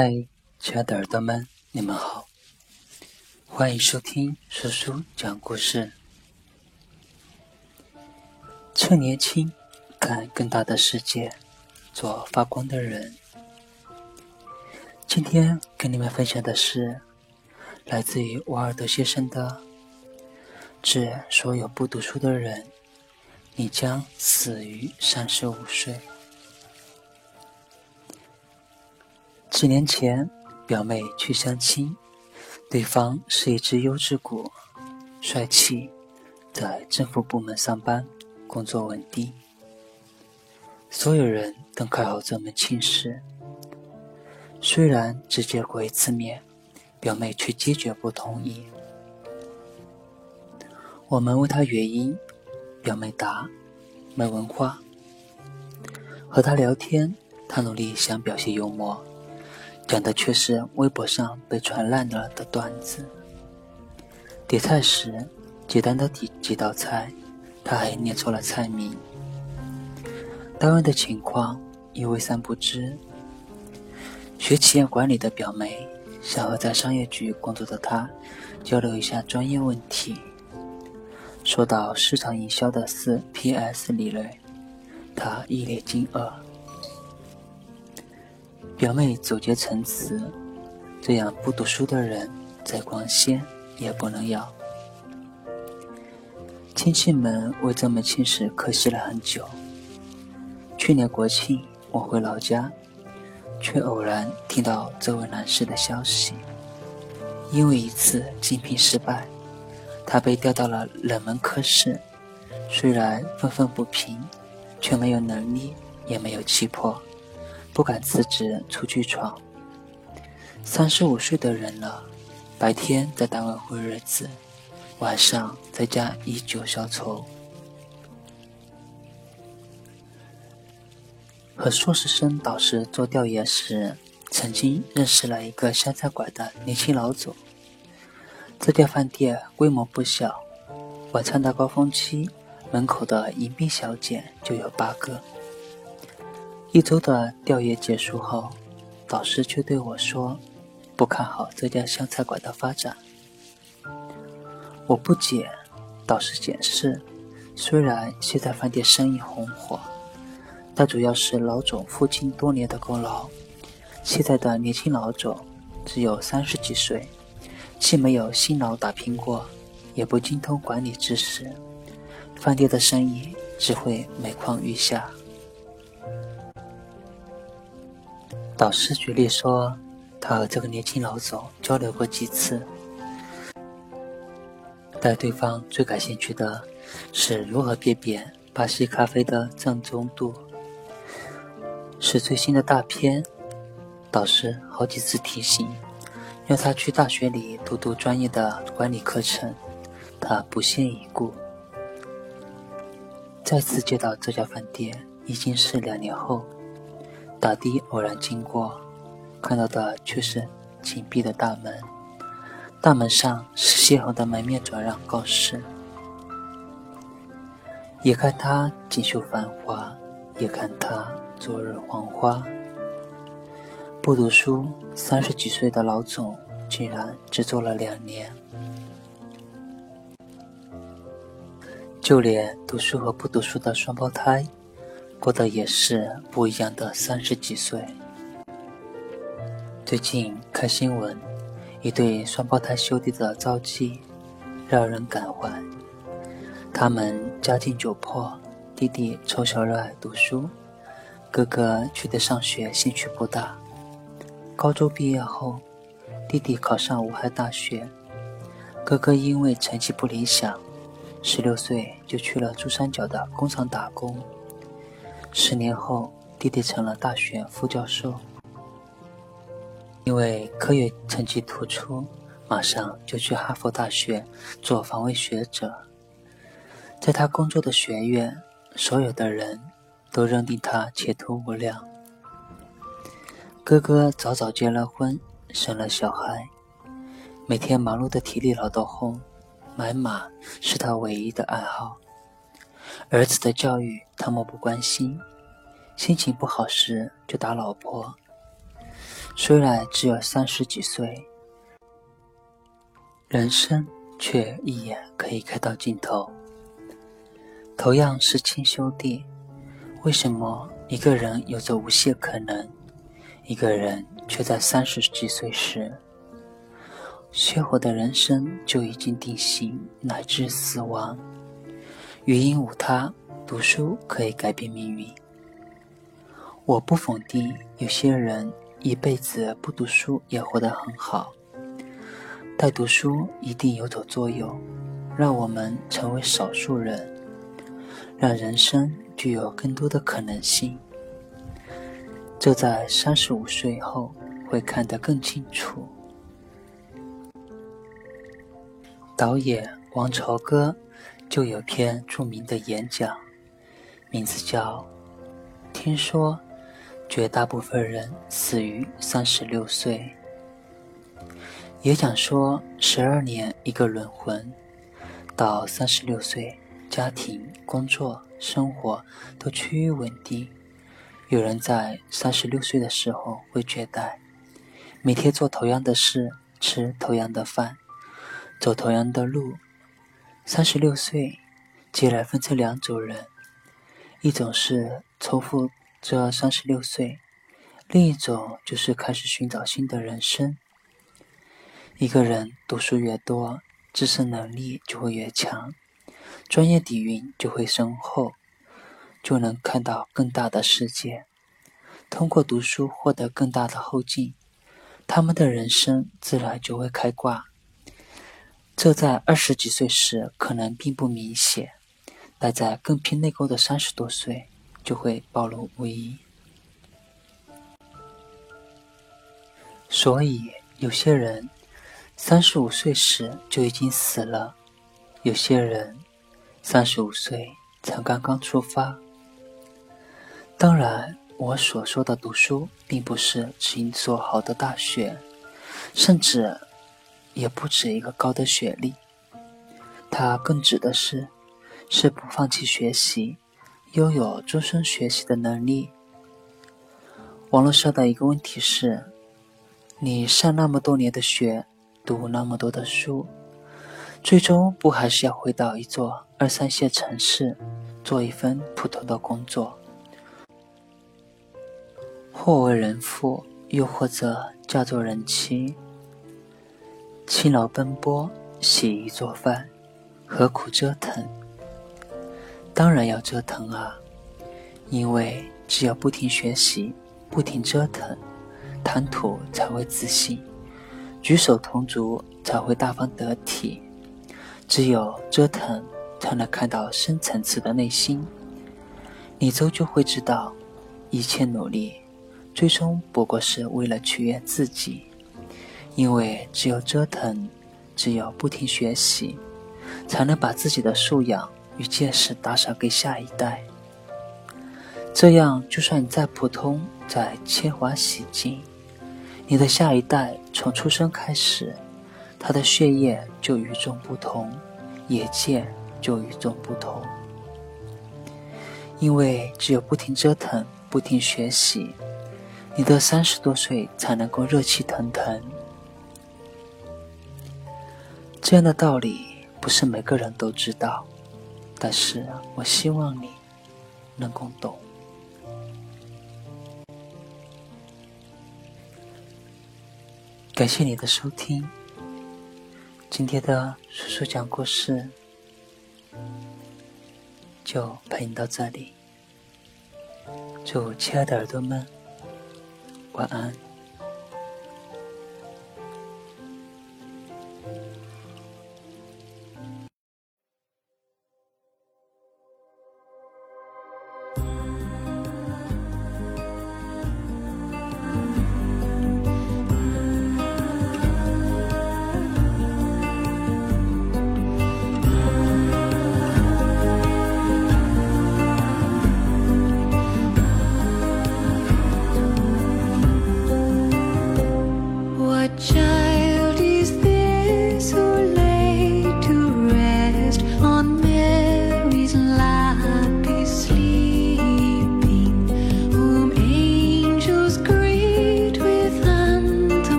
嗨，亲爱的耳朵们，你们好，欢迎收听叔叔讲故事。趁年轻，看更大的世界，做发光的人。今天跟你们分享的是来自于瓦尔德先生的：致所有不读书的人，你将死于三十五岁。几年前，表妹去相亲，对方是一只优质股，帅气，在政府部门上班，工作稳定。所有人都看好这门亲事。虽然只见过一次面，表妹却坚决不同意。我们问她原因，表妹答：没文化。和她聊天，她努力想表现幽默。讲的却是微博上被传烂了的段子。点菜时，简单的几几道菜，他还念错了菜名。单位的情况因为三不知。学企业管理的表妹想和在商业局工作的他交流一下专业问题。说到市场营销的四 PS 理论，他一脸惊愕。表妹总结陈词：“这样不读书的人，再光鲜也不能要。”亲戚们为这门亲事可惜了很久。去年国庆，我回老家，却偶然听到这位男士的消息：因为一次竞聘失败，他被调到了冷门科室。虽然愤愤不平，却没有能力，也没有气魄。不敢辞职出去闯。三十五岁的人了，白天在单位混日子，晚上在家以酒消愁。和硕士生导师做调研时，曾经认识了一个湘菜馆的年轻老总。这家饭店规模不小，晚餐的高峰期，门口的迎宾小姐就有八个。一周的调研结束后，导师却对我说：“不看好这家湘菜馆的发展。”我不解，导师解释：“虽然现在饭店生意红火，但主要是老总父亲多年的功劳。现在的年轻老总只有三十几岁，既没有辛劳打拼过，也不精通管理知识，饭店的生意只会每况愈下。”导师举例说，他和这个年轻老总交流过几次，但对方最感兴趣的是如何辨别巴西咖啡的正宗度。是最新的大片，导师好几次提醒，要他去大学里读读专业的管理课程，他不屑一顾。再次接到这家饭店，已经是两年后。打的偶然经过，看到的却是紧闭的大门，大门上是鲜红的门面转让告示。也看他锦绣繁华，也看他昨日黄花。不读书，三十几岁的老总竟然只做了两年。就连读书和不读书的双胞胎。过的也是不一样的三十几岁。最近看新闻，一对双胞胎兄弟的遭际让人感怀。他们家境窘迫，弟弟从小热爱读书，哥哥却对上学兴趣不大。高中毕业后，弟弟考上武汉大学，哥哥因为成绩不理想，十六岁就去了珠三角的工厂打工。十年后，弟弟成了大学副教授。因为科研成绩突出，马上就去哈佛大学做访问学者。在他工作的学院，所有的人都认定他前途无量。哥哥早早结了婚，生了小孩，每天忙碌的体力劳动后，买马是他唯一的爱好。儿子的教育他漠不关心，心情不好时就打老婆。虽然只有三十几岁，人生却一眼可以看到尽头。同样是亲兄弟，为什么一个人有着无限可能，一个人却在三十几岁时，鲜活的人生就已经定型，乃至死亡？原因无他，读书可以改变命运。我不否定有些人一辈子不读书也活得很好，但读书一定有所作用，让我们成为少数人。让人生具有更多的可能性，这在三十五岁后会看得更清楚。导演王朝歌就有篇著名的演讲，名字叫《听说绝大部分人死于三十六岁》，也讲说十二年一个轮回，到三十六岁。家庭、工作、生活都趋于稳定。有人在三十六岁的时候会觉得，每天做同样的事，吃同样的饭，走同样的路。三十六岁，既然分成两种人，一种是重复这三十六岁，另一种就是开始寻找新的人生。一个人读书越多，自身能力就会越强。专业底蕴就会深厚，就能看到更大的世界。通过读书获得更大的后劲，他们的人生自然就会开挂。这在二十几岁时可能并不明显，但在更偏内沟的三十多岁就会暴露无遗。所以，有些人三十五岁时就已经死了，有些人。三十五岁才刚刚出发。当然，我所说的读书，并不是指一所好的大学，甚至也不止一个高的学历。它更指的是，是不放弃学习，拥有终身学习的能力。网络上的一个问题是：你上那么多年的学，读那么多的书。最终不还是要回到一座二三线城市，做一份普通的工作，或为人父，又或者嫁做人妻，勤劳奔波，洗衣做饭，何苦折腾？当然要折腾啊！因为只有不停学习，不停折腾，谈吐才会自信，举手投足才会大方得体。只有折腾，才能看到深层次的内心。你终究会知道，一切努力，最终不过是为了取悦自己。因为只有折腾，只有不停学习，才能把自己的素养与见识打赏给下一代。这样，就算你再普通，再铅华洗尽，你的下一代从出生开始。他的血液就与众不同，眼界就与众不同。因为只有不停折腾、不停学习，你的三十多岁才能够热气腾腾。这样的道理不是每个人都知道，但是我希望你能够懂。感谢你的收听。今天的叔叔讲故事就陪你到这里，祝亲爱的耳朵们晚安。